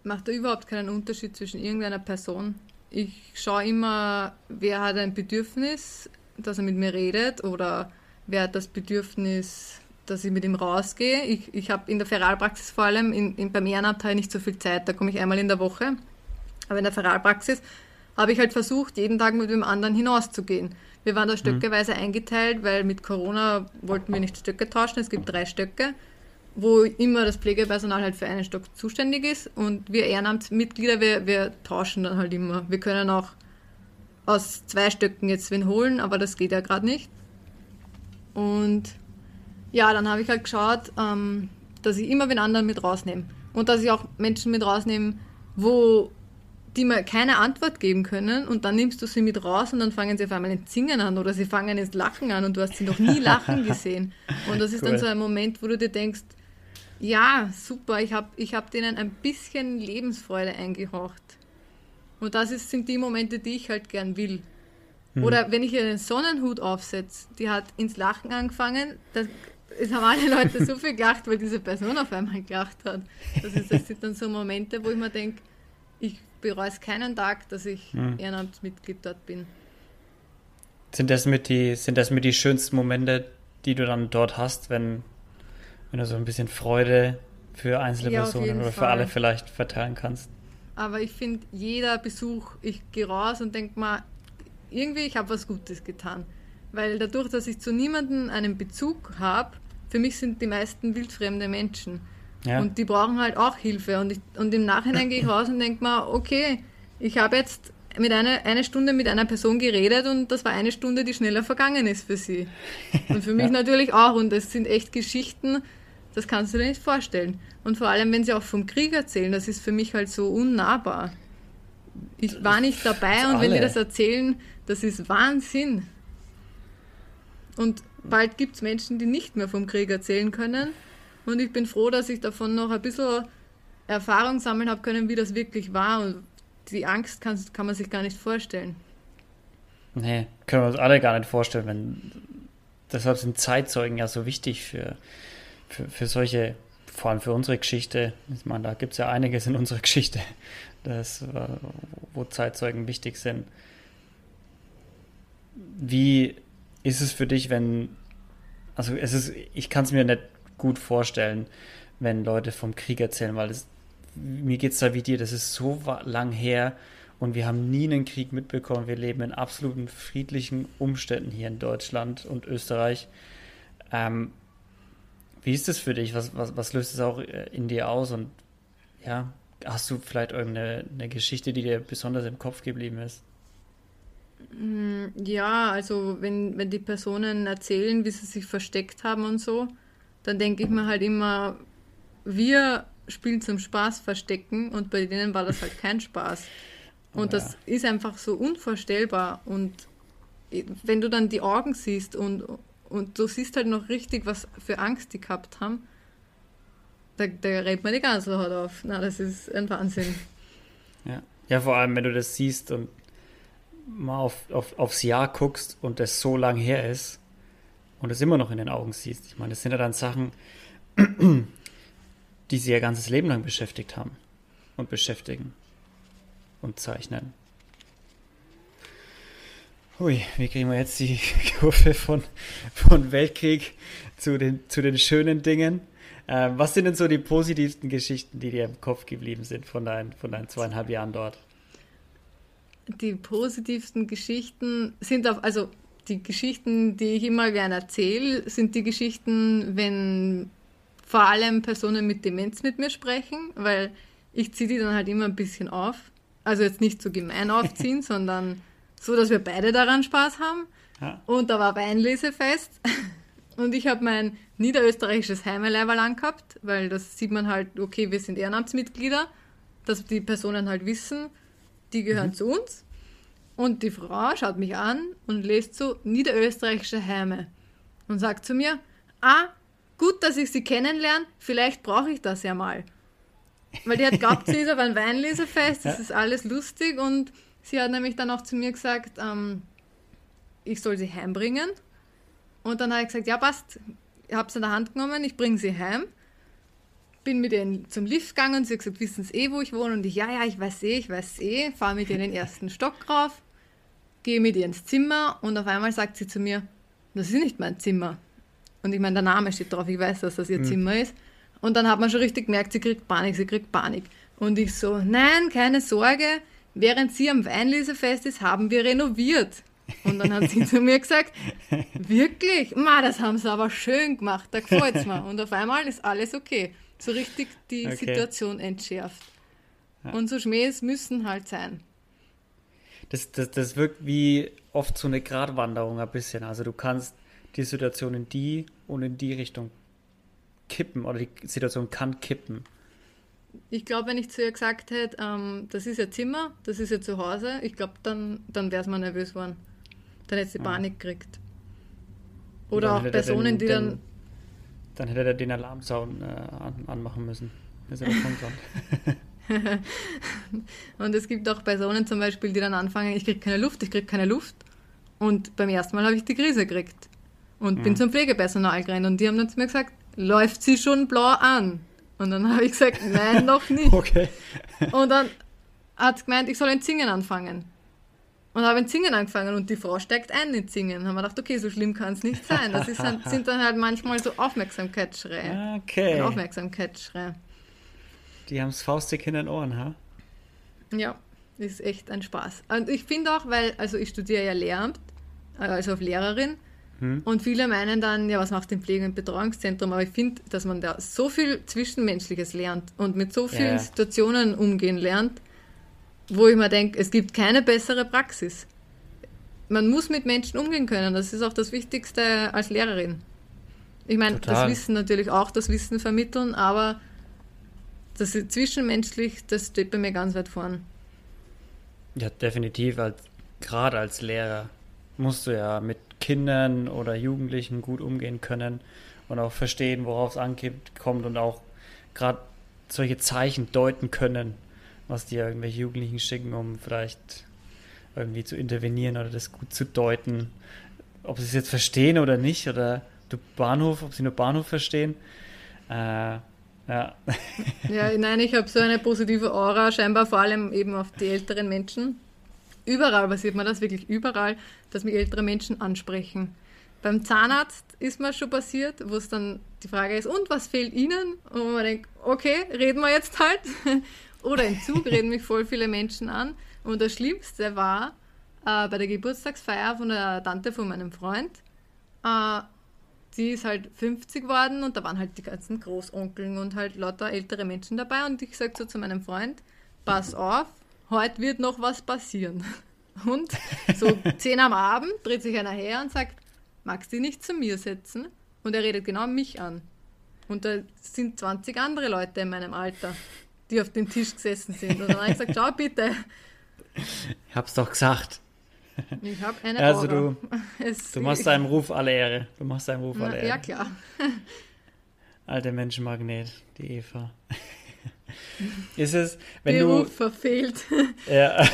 mache da überhaupt keinen Unterschied zwischen irgendeiner Person ich schaue immer, wer hat ein Bedürfnis, dass er mit mir redet oder wer hat das Bedürfnis, dass ich mit ihm rausgehe. Ich, ich habe in der Feralpraxis vor allem, in, in, beim Ehrenabteil nicht so viel Zeit, da komme ich einmal in der Woche. Aber in der Feralpraxis habe ich halt versucht, jeden Tag mit dem anderen hinauszugehen. Wir waren da stöckeweise mhm. eingeteilt, weil mit Corona wollten wir nicht Stöcke tauschen. Es gibt drei Stöcke wo immer das Pflegepersonal halt für einen Stock zuständig ist und wir Ehrenamtsmitglieder, wir, wir tauschen dann halt immer. Wir können auch aus zwei Stöcken jetzt wen holen, aber das geht ja gerade nicht. Und ja, dann habe ich halt geschaut, ähm, dass ich immer wen anderen mit rausnehme. Und dass ich auch Menschen mit rausnehme, wo die mir keine Antwort geben können und dann nimmst du sie mit raus und dann fangen sie auf einmal ins Singen an oder sie fangen ins Lachen an und du hast sie noch nie lachen gesehen. Und das ist cool. dann so ein Moment, wo du dir denkst, ja, super, ich habe ich hab denen ein bisschen Lebensfreude eingehaucht. Und das ist, sind die Momente, die ich halt gern will. Hm. Oder wenn ich ihr den Sonnenhut aufsetze, die hat ins Lachen angefangen, das, es haben alle Leute so viel gelacht, weil diese Person auf einmal gelacht hat. Das, ist, das sind dann so Momente, wo ich mir denke, ich bereue es keinen Tag, dass ich hm. Ehrenamtsmitglied dort bin. Sind das, mit die, sind das mit die schönsten Momente, die du dann dort hast, wenn, wenn du so ein bisschen Freude für einzelne ja, Personen oder für Fall. alle vielleicht verteilen kannst? Aber ich finde, jeder Besuch, ich gehe raus und denke mal, irgendwie, ich habe was Gutes getan. Weil dadurch, dass ich zu niemandem einen Bezug habe, für mich sind die meisten wildfremde Menschen. Ja. Und die brauchen halt auch Hilfe. Und, ich, und im Nachhinein gehe ich raus und denke mir, okay, ich habe jetzt mit einer eine Stunde mit einer Person geredet und das war eine Stunde, die schneller vergangen ist für sie. Und für mich ja. natürlich auch. Und das sind echt Geschichten, das kannst du dir nicht vorstellen. Und vor allem, wenn sie auch vom Krieg erzählen, das ist für mich halt so unnahbar. Ich war nicht dabei und wenn die das erzählen, das ist Wahnsinn. Und bald gibt es Menschen, die nicht mehr vom Krieg erzählen können. Und ich bin froh, dass ich davon noch ein bisschen Erfahrung sammeln habe können, wie das wirklich war. Und die Angst kann, kann man sich gar nicht vorstellen. Nee, können wir uns alle gar nicht vorstellen. Wenn, deshalb sind Zeitzeugen ja so wichtig für, für, für solche, vor allem für unsere Geschichte. Ich meine, da gibt es ja einiges in unserer Geschichte, das, wo Zeitzeugen wichtig sind. Wie ist es für dich, wenn, also es ist, ich kann es mir nicht gut vorstellen, wenn Leute vom Krieg erzählen, weil das, mir geht es da wie dir, das ist so lang her und wir haben nie einen Krieg mitbekommen. Wir leben in absoluten friedlichen Umständen hier in Deutschland und Österreich. Ähm, wie ist das für dich? Was, was, was löst es auch äh, in dir aus? Und ja, hast du vielleicht irgendeine eine Geschichte, die dir besonders im Kopf geblieben ist? Mm, ja, also wenn, wenn die Personen erzählen, wie sie sich versteckt haben und so, dann denke ich mir halt immer, wir spielen zum Spaß verstecken und bei denen war das halt kein Spaß. Und ja. das ist einfach so unvorstellbar. Und wenn du dann die Augen siehst und, und du siehst halt noch richtig, was für Angst die gehabt haben, da, da rennt man die ganze Haut auf. Na, das ist ein Wahnsinn. Ja. ja, vor allem, wenn du das siehst und mal auf, auf, aufs Jahr guckst und das so lang her ist, und es immer noch in den Augen siehst. Ich meine, das sind ja dann Sachen, die sie ihr ganzes Leben lang beschäftigt haben und beschäftigen und zeichnen. Hui, wie kriegen wir jetzt die Kurve von, von Weltkrieg zu den, zu den schönen Dingen? Äh, was sind denn so die positivsten Geschichten, die dir im Kopf geblieben sind von deinen, von deinen zweieinhalb Jahren dort? Die positivsten Geschichten sind auf, also die Geschichten, die ich immer gerne erzähle, sind die Geschichten, wenn vor allem Personen mit Demenz mit mir sprechen, weil ich ziehe die dann halt immer ein bisschen auf. Also jetzt nicht so gemein aufziehen, sondern so, dass wir beide daran Spaß haben. Ja. Und da war Weinlesefest. Und ich habe mein niederösterreichisches Heimeleiberl angehabt, weil das sieht man halt, okay, wir sind Ehrenamtsmitglieder, dass die Personen halt wissen, die gehören mhm. zu uns. Und die Frau schaut mich an und lest so niederösterreichische Heime und sagt zu mir, ah, gut, dass ich sie kennenlerne, vielleicht brauche ich das ja mal. Weil die hat glaubt, sie ist auf ein Weinlesefest, das ist alles lustig und sie hat nämlich dann auch zu mir gesagt, ähm, ich soll sie heimbringen. Und dann habe ich gesagt, ja passt, ich habe sie in der Hand genommen, ich bringe sie heim. Bin mit ihnen zum Lift gegangen und sie hat gesagt, wissen sie eh, wo ich wohne? Und ich, ja, ja, ich weiß eh, ich weiß eh, fahre mit ihr in den ersten Stock rauf gehe mit ihr ins Zimmer und auf einmal sagt sie zu mir, das ist nicht mein Zimmer. Und ich meine, der Name steht drauf, ich weiß, dass das ihr mhm. Zimmer ist. Und dann hat man schon richtig gemerkt, sie kriegt Panik, sie kriegt Panik. Und ich so, nein, keine Sorge, während sie am Weinlesefest ist, haben wir renoviert. Und dann hat sie zu mir gesagt, wirklich? Ma, das haben sie aber schön gemacht, da gefällt es mir. Und auf einmal ist alles okay. So richtig die okay. Situation entschärft. Ja. Und so Schmähs müssen halt sein. das, das, das wirkt wie oft so eine Gratwanderung ein bisschen. Also du kannst die Situation in die und in die Richtung kippen oder die Situation kann kippen. Ich glaube, wenn ich zu ihr gesagt hätte, ähm, das ist ihr Zimmer, das ist ihr Zuhause, ich glaube, dann, dann wäre es mal nervös geworden. Dann hätte sie Ja. Panik gekriegt. Oder auch Personen, den, die dann. Dann hätte er den Alarmsound äh, an, anmachen müssen. Das ist aber schon dran. Und es gibt auch Personen zum Beispiel, die dann anfangen, ich kriege keine Luft, ich kriege keine Luft. Und beim ersten Mal habe ich die Krise gekriegt. Und bin Mhm. zum Pflegepersonal gerannt und die haben dann zu mir gesagt, läuft sie schon blau an? Und dann habe ich gesagt, nein, noch nicht. Okay. Und dann hat sie gemeint, ich soll ein Singen anfangen. Und habe ein Singen angefangen und die Frau steigt ein ins Singen. Dann haben wir gedacht, okay, so schlimm kann es nicht sein. Das ist dann, sind dann halt manchmal so Aufmerksamkeitsschreie. Okay. Aufmerksamkeitsschrei. Die haben es faustig in den Ohren, ha? Ja, ist echt ein Spaß. Und ich finde auch, weil, also ich studiere ja Lehramt, also auf Lehrerin. Hm. Und viele meinen dann, ja, was macht im Pflege- und Betreuungszentrum? Aber ich finde, dass man da so viel Zwischenmenschliches lernt und mit so vielen Ja. Situationen umgehen lernt, wo ich mir denke, es gibt keine bessere Praxis. Man muss mit Menschen umgehen können. Das ist auch das Wichtigste als Lehrerin. Ich meine, das. Wissen natürlich auch, das Wissen vermitteln, aber das ist zwischenmenschlich, das steht bei mir ganz weit vorn. Ja, definitiv. Als, gerade als Lehrer musst du ja mit Kindern oder Jugendlichen gut umgehen können und auch verstehen, worauf es ankommt und auch gerade solche Zeichen deuten können, was dir irgendwelche Jugendlichen schicken, um vielleicht irgendwie zu intervenieren oder das gut zu deuten. Ob sie es jetzt verstehen oder nicht, oder du Bahnhof, ob sie nur Bahnhof verstehen. Äh, ja. Ja, nein, ich habe so eine positive Aura, scheinbar vor allem eben auf die älteren Menschen. Überall passiert mir das, wirklich überall, dass mich ältere Menschen ansprechen. Beim Zahnarzt ist mir schon passiert, wo es dann die Frage ist, und was fehlt Ihnen? Und man denkt, okay, reden wir jetzt halt. Oder im Zug reden mich voll viele Menschen an. Und das Schlimmste war äh, bei der Geburtstagsfeier von der Tante von meinem Freund. Äh, die ist halt 50 geworden und da waren halt die ganzen Großonkeln und halt lauter ältere Menschen dabei und ich sag so zu meinem Freund, pass auf, heute wird noch was passieren. Und so 10 am Abend dreht sich einer her und sagt, magst du nicht zu mir setzen? Und er redet genau mich an. Und da sind 20 andere Leute in meinem Alter, die auf dem Tisch gesessen sind. Und dann habe ich gesagt, schau bitte, Ich hab's doch gesagt. ich habe eine Also Aura. du, Es- du machst deinem Ruf alle Ehre. Du machst deinem Ruf alle Na, Ehre. Ja, klar. Alter Menschenmagnet, die Eva. ist es, wenn du. Beruf verfehlt. Ja,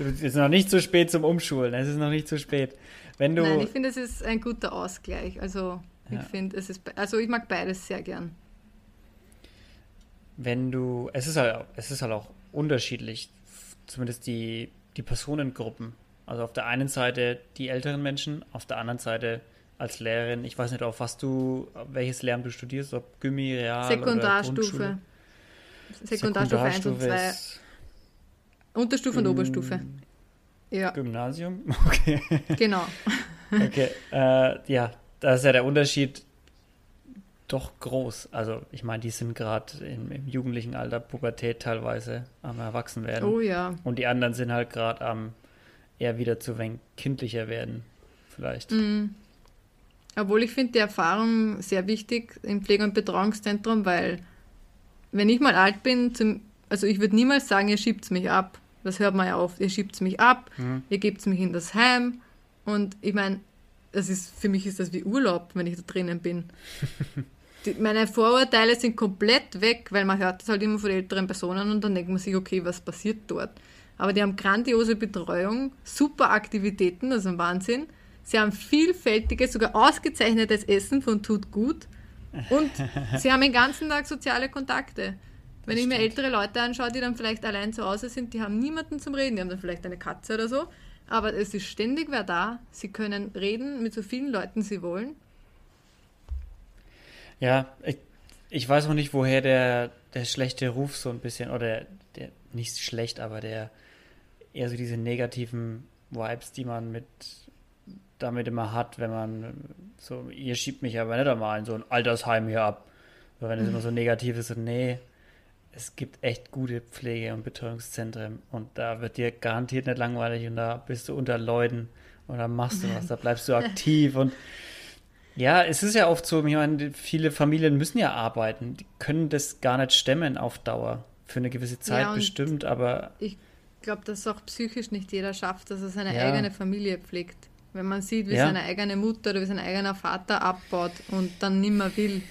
es ist noch nicht zu spät zum Umschulen. Es ist noch nicht zu spät. Wenn du. Nein, ich finde, es ist ein guter Ausgleich. Also, Ja. ich finde, es ist, also ich mag beides sehr gern. Wenn du. Es ist halt, es ist halt auch unterschiedlich. Zumindest die, die Personengruppen. Also auf der einen Seite die älteren Menschen, auf der anderen Seite als Lehrerin. Ich weiß nicht, auf was du, welches Lehramt du studierst, ob Gymmi, Real oder Sekundarstufe. Grundschule. Sekundarstufe 1 und 2. ist Unterstufe und Oberstufe. Ja, Gymnasium? Okay. genau. Okay, äh, ja, da ist ja der Unterschied doch groß. Also ich meine, die sind gerade im, im jugendlichen Alter, Pubertät teilweise am Erwachsenwerden. Oh ja. Und die anderen sind halt gerade am eher wieder zu wenig kindlicher werden, vielleicht. Mhm. Obwohl ich finde die Erfahrung sehr wichtig im Pflege- und Betreuungszentrum, weil wenn ich mal alt bin, zum, also ich würde niemals sagen, ihr schiebt mich ab. Das hört man ja oft. Ihr schiebt mich ab, Mhm. ihr gebt mich in das Heim. Und ich meine, das ist, für mich ist das wie Urlaub, wenn ich da drinnen bin. Meine Vorurteile sind komplett weg, weil man hört das halt immer von älteren Personen und dann denkt man sich, okay, was passiert dort? Aber die haben grandiose Betreuung, super Aktivitäten, das ist ein Wahnsinn. Sie haben vielfältiges, sogar ausgezeichnetes Essen von Tut Gut. Und sie haben den ganzen Tag soziale Kontakte. Wenn Das ich mir stimmt. ältere Leute anschaue, die dann vielleicht allein zu Hause sind, die haben niemanden zum Reden, die haben dann vielleicht eine Katze oder so. Aber es ist ständig wer da. Sie können reden mit so vielen Leuten sie wollen. Ja, ich, ich weiß auch nicht, woher der, der schlechte Ruf so ein bisschen, oder der, nicht schlecht, aber der eher so diese negativen Vibes, die man mit damit immer hat, wenn man so, ihr schiebt mich aber nicht einmal in so ein Altersheim hier ab. So, wenn es immer so negativ ist, so, nee, es gibt echt gute Pflege- und Betreuungszentren und da wird dir garantiert nicht langweilig und da bist du unter Leuten und da machst du was, da bleibst du aktiv und ja, es ist ja oft so, ich meine, viele Familien müssen ja arbeiten, die können das gar nicht stemmen auf Dauer, für eine gewisse Zeit Ja, bestimmt, aber Ich glaube, dass auch psychisch nicht jeder schafft, dass er seine Ja. eigene Familie pflegt. Wenn man sieht, wie Ja. seine eigene Mutter oder wie sein eigener Vater abbaut und dann nimmer will,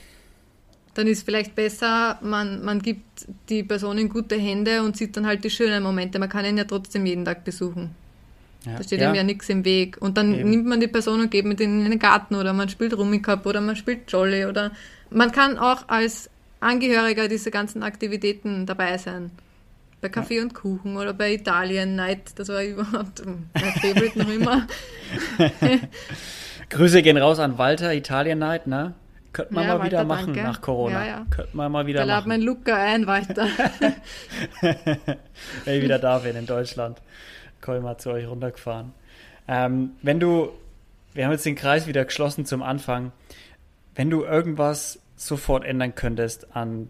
dann ist vielleicht besser, man, man gibt die Person in gute Hände und sieht dann halt die schönen Momente. Man kann ihn ja trotzdem jeden Tag besuchen. Ja, Da steht ja, ihm ja nichts im Weg. Und dann Eben. nimmt man die Person und geht mit ihnen in den Garten oder man spielt Rummikub oder man spielt Jolly oder man kann auch als Angehöriger diese ganzen Aktivitäten dabei sein. Bei Kaffee und Kuchen oder bei Italien Night, das war überhaupt mein Favorite noch immer. Grüße gehen raus an Walter, Italien Night, ne? Könnte man Ja, mal wieder Walter, machen danke. nach Corona. Ja, ja. Könnte man mal wieder Da lad machen. mein Luca ein weiter. wenn ich wieder da bin in Deutschland. Mal zu euch runtergefahren. Ähm, wenn du, wir haben jetzt den Kreis wieder geschlossen zum Anfang, wenn du irgendwas sofort ändern könntest an,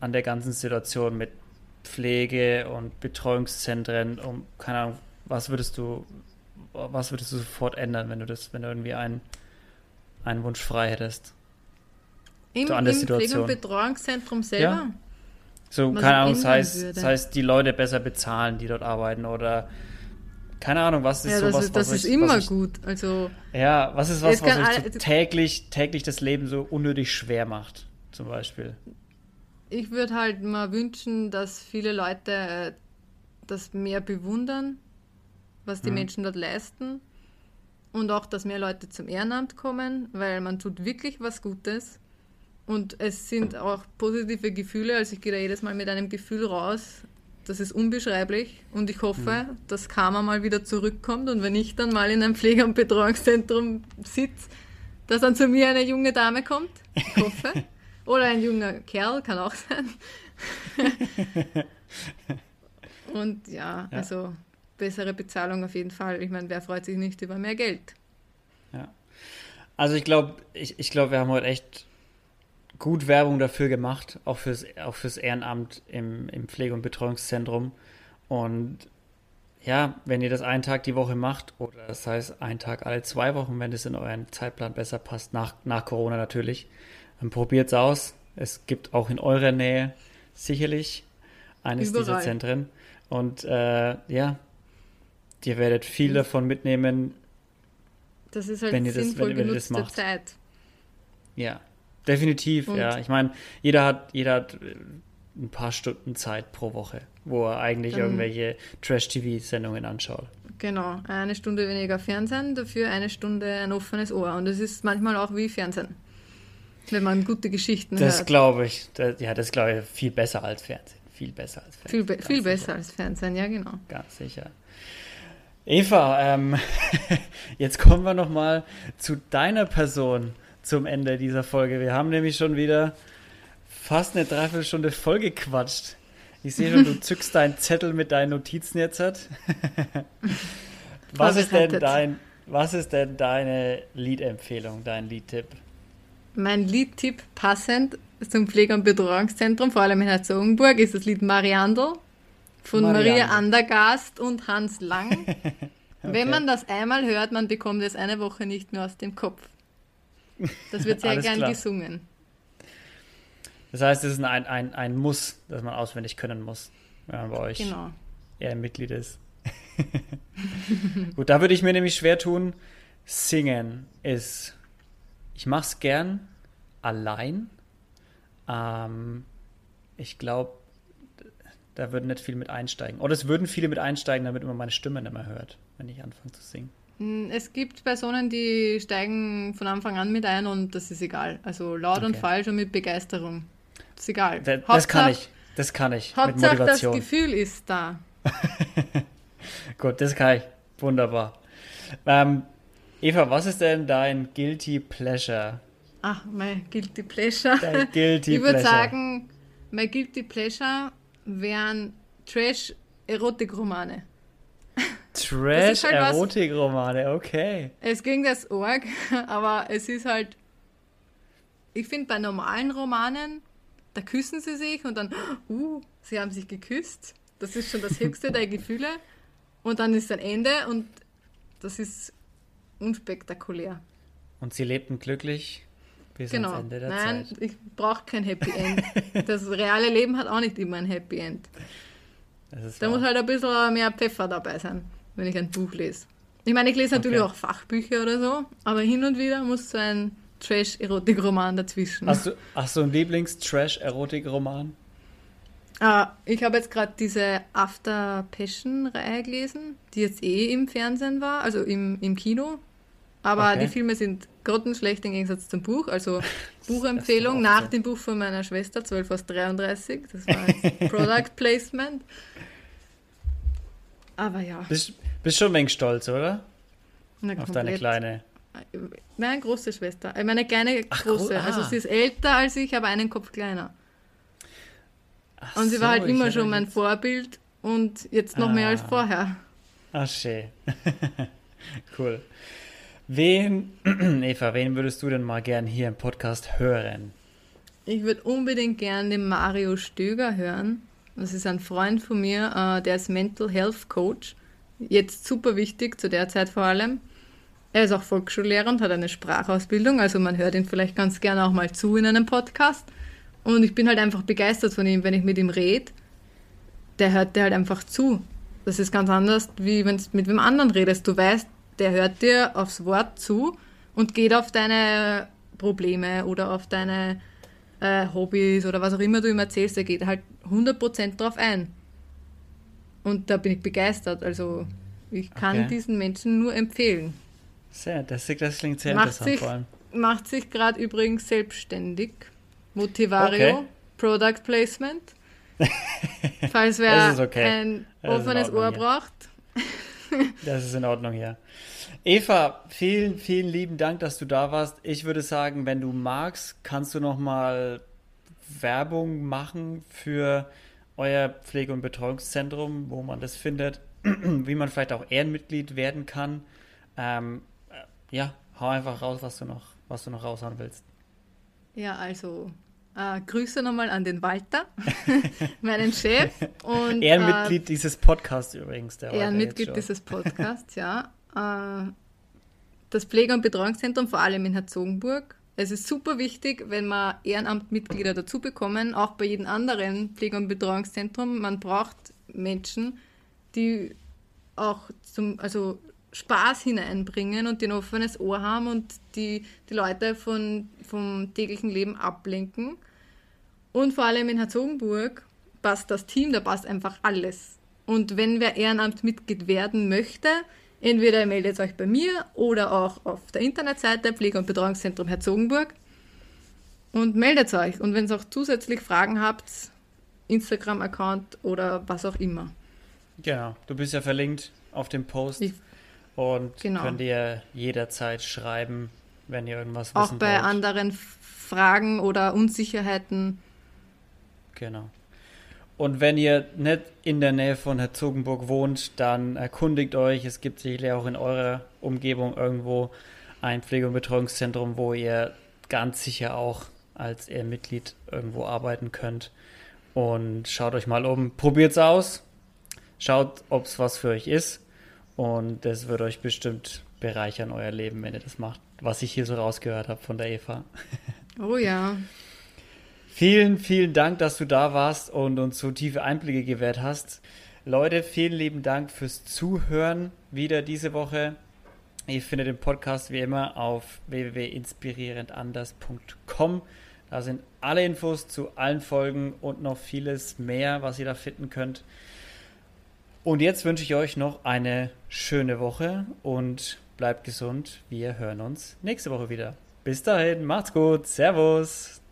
an der ganzen Situation mit Pflege und Betreuungszentren, um, keine Ahnung, was würdest du, was würdest du sofort ändern, wenn du das, wenn du irgendwie einen, einen Wunsch frei hättest? Im, So an der im Pflege- Situation. und Betreuungszentrum selber. So, Was keine ich Ahnung, das heißt, das heißt, die Leute besser bezahlen, die dort arbeiten oder keine Ahnung, was ist Ja, das, sowas, ist, das was ist immer euch, gut. Also Ja, was ist was, was euch so täglich, täglich das Leben so unnötig schwer macht, zum Beispiel? Ich würde halt mal wünschen, dass viele Leute äh, das mehr bewundern, was die Mhm. Menschen dort leisten. Und auch, dass mehr Leute zum Ehrenamt kommen, weil man tut wirklich was Gutes. Und es sind auch positive Gefühle. Also ich gehe da jedes Mal mit einem Gefühl raus. Das ist unbeschreiblich. Und ich hoffe, dass Karma mal wieder zurückkommt. Und wenn ich dann mal in einem Pflege- und Betreuungszentrum sitze, dass dann zu mir eine junge Dame kommt. Ich hoffe. Oder ein junger Kerl, kann auch sein. Und ja, Ja. also bessere Bezahlung auf jeden Fall. Ich meine, wer freut sich nicht über mehr Geld? Also ich glaube, ich, ich glaube, wir haben heute echt gut Werbung dafür gemacht, auch fürs, auch fürs Ehrenamt im, im Pflege- und Betreuungszentrum. Und ja, wenn ihr das einen Tag die Woche macht, oder das heißt einen Tag alle zwei Wochen, wenn es in euren Zeitplan besser passt, nach, nach Corona natürlich, dann probiert es aus. Es gibt auch in eurer Nähe sicherlich eines dieser Überall. Zentren. Und äh, ja, ihr werdet viel Mhm. davon mitnehmen, Das ist halt Wenn ihr das- sinnvoll wenn ihr das macht. Zeit. Ja, definitiv, Und- ja. Ich meine, jeder hat, jeder hat äh, ein paar Stunden Zeit pro Woche, wo er eigentlich Dann- irgendwelche Trash-TV-Sendungen anschaut. Genau, eine Stunde weniger Fernsehen, dafür eine Stunde ein offenes Ohr. Und das ist manchmal auch wie Fernsehen, wenn man gute Geschichten Das hört. glaube ich, das, ja, das glaube ich viel besser als Fernsehen. Viel besser als Fernsehen. Viel, be viel sicher, besser als Fernsehen, ja genau. Ganz sicher. Eva, ähm, jetzt kommen wir noch mal zu deiner Person zum Ende dieser Folge. Wir haben nämlich schon wieder fast eine Dreiviertelstunde vollgequatscht. Ich sehe schon, du zückst deinen Zettel mit deinen Notizen jetzt. Hat. Was ist denn dein, was ist denn deine Liedempfehlung, dein Liedtipp? Mein Liedtipp passend zum Pflege- und Betreuungszentrum, vor allem in Herzogenburg, ist das Lied Mariandel von Mariandel. Maria Andergast und Hans Lang. Okay. Wenn man das einmal hört, man bekommt es eine Woche nicht mehr aus dem Kopf. Das wird sehr gern klar. gesungen. Das heißt, es ist ein, ein, ein Muss, das man auswendig können muss, wenn man bei euch Genau. er Mitglied ist. Gut, da würde ich mir nämlich schwer tun. Singen ist, ich mache es gern allein. Ähm, ich glaube, da würden nicht viele mit einsteigen. Oder es würden viele mit einsteigen, damit man meine Stimme nicht mehr hört, wenn ich anfange zu singen. Mm, Es gibt Personen, die steigen von Anfang an mit ein und das ist egal. Also laut und Okay. falsch und mit Begeisterung. Das ist egal. Da, das kann ich. Das kann ich. mit Hauptsache das. Gefühl ist da. Gut, das kann ich. Wunderbar. Ähm, Eva, was ist denn dein Guilty Pleasure? Ach, mein Guilty Pleasure. Dein Guilty ich würde sagen, mein Guilty Pleasure wären Trash-Erotik-Romane. Halt Trash-Erotik-Romane, okay. Es klingt das arg, aber es ist halt. Ich finde, bei normalen Romanen da küssen sie sich und dann, uh, sie haben sich geküsst. Das ist schon das höchste der Gefühle. Und dann ist ein Ende und das ist unspektakulär. Und sie lebten glücklich bis genau. ans Ende der Nein, Zeit. ich brauche kein Happy End. das reale Leben hat auch nicht immer ein Happy End. Da wahr. muss halt ein bisschen mehr Pfeffer dabei sein, wenn ich ein Buch lese. Ich meine, ich lese natürlich Okay. auch Fachbücher oder so, aber hin und wieder muss so ein Trash-Erotik-Roman dazwischen. Hast du, hast du einen Lieblings-Trash-Erotik-Roman? Ah, ich habe jetzt gerade diese After Passion-Reihe gelesen, die jetzt eh im Fernsehen war, also im, im Kino. Aber Okay. die Filme sind grottenschlecht im Gegensatz zum Buch. Also Buchempfehlung nach so. dem Buch von meiner Schwester, 12 aus 33. Das war Product Placement. Aber ja, Bist, bist schon ein wenig stolz, oder? na, Auf deine komplett. kleine. Nein, große Schwester. Äh, Meine kleine Ach, große. Also ah. sie ist älter als ich, aber einen Kopf kleiner. Ach Und sie so, war halt immer schon mein jetzt- Vorbild und jetzt noch mehr als Ah. vorher. Ach, schön. cool. Wen, Eva, wen würdest du denn mal gern hier im Podcast hören? Ich würde unbedingt gern den Mario Stöger hören. Das ist ein Freund von mir, äh, der ist Mental Health Coach. Jetzt super wichtig, zu der Zeit vor allem. Er ist auch Volksschullehrer und hat eine Sprachausbildung, also man hört ihn vielleicht ganz gerne auch mal zu in einem Podcast. Und ich bin halt einfach begeistert von ihm, wenn ich mit ihm rede. Der hört dir halt einfach zu. Das ist ganz anders, wie wenn du mit wem anderen redest. Du weißt, der hört dir aufs Wort zu und geht auf deine Probleme oder auf deine äh, Hobbys oder was auch immer du ihm erzählst, er geht halt 100% drauf ein. Und da bin ich begeistert. Also ich kann Okay. diesen Menschen nur empfehlen. Sehr, das, das klingt sehr Macht interessant sich- vor allem. Macht sich gerade übrigens selbstständig. Motivario, Okay. Product Placement. Falls wer okay. ein offenes Ohr braucht. Das ist in Ordnung, ja. Eva, vielen, vielen lieben Dank, dass du da warst. Ich würde sagen, wenn du magst, kannst du noch mal Werbung machen für euer Pflege- und Betreuungszentrum, wo man das findet, wie man vielleicht auch Ehrenmitglied werden kann. Ähm, äh, ja, hau einfach raus, was du noch, was du noch raushauen willst. Ja, also äh, Grüße nochmal an den Walter, meinen Chef. Und, äh, Ehrenmitglied dieses Podcasts übrigens. Der Ehrenmitglied dieses Podcasts, ja. Äh, Das Pflege- und Betreuungszentrum, vor allem in Herzogenburg. Es ist super wichtig, wenn wir Ehrenamtmitglieder dazu bekommen, auch bei jedem anderen Pflege- und Betreuungszentrum. Man braucht Menschen, die auch zum, also Spaß hineinbringen und die ein offenes Ohr haben und die die Leute von, vom täglichen Leben ablenken. Und vor allem in Herzogenburg passt das Team, da passt einfach alles. Und wenn wer Ehrenamtsmitglied werden möchte, entweder ihr meldet euch bei mir oder auch auf der Internetseite Pflege- und Betreuungszentrum Herzogenburg und meldet euch. Und wenn ihr auch zusätzlich Fragen habt, Instagram-Account oder was auch immer. Genau, du bist ja verlinkt auf dem Post Ich- und Genau. könnt ihr jederzeit schreiben, wenn ihr irgendwas Auch wissen bei wollt. anderen Fragen oder Unsicherheiten. Genau. Und wenn ihr nicht in der Nähe von Herzogenburg wohnt, dann erkundigt euch. Es gibt sicherlich auch in eurer Umgebung irgendwo ein Pflege- und Betreuungszentrum, wo ihr ganz sicher auch als Mitglied irgendwo arbeiten könnt. Und schaut euch mal um, probiert's aus, schaut, ob es was für euch ist. Und das wird euch bestimmt bereichern, euer Leben, wenn ihr das macht, was ich hier so rausgehört habe von der Eva. Oh ja. Vielen, vielen Dank, dass du da warst und uns so tiefe Einblicke gewährt hast. Leute, vielen lieben Dank fürs Zuhören wieder diese Woche. Ihr findet den Podcast wie immer auf www.inspirierendanders.com. Da sind alle Infos zu allen Folgen und noch vieles mehr, was ihr da finden könnt. Und jetzt wünsche ich euch noch eine schöne Woche und bleibt gesund. Wir hören uns nächste Woche wieder. Bis dahin, macht's gut. Servus.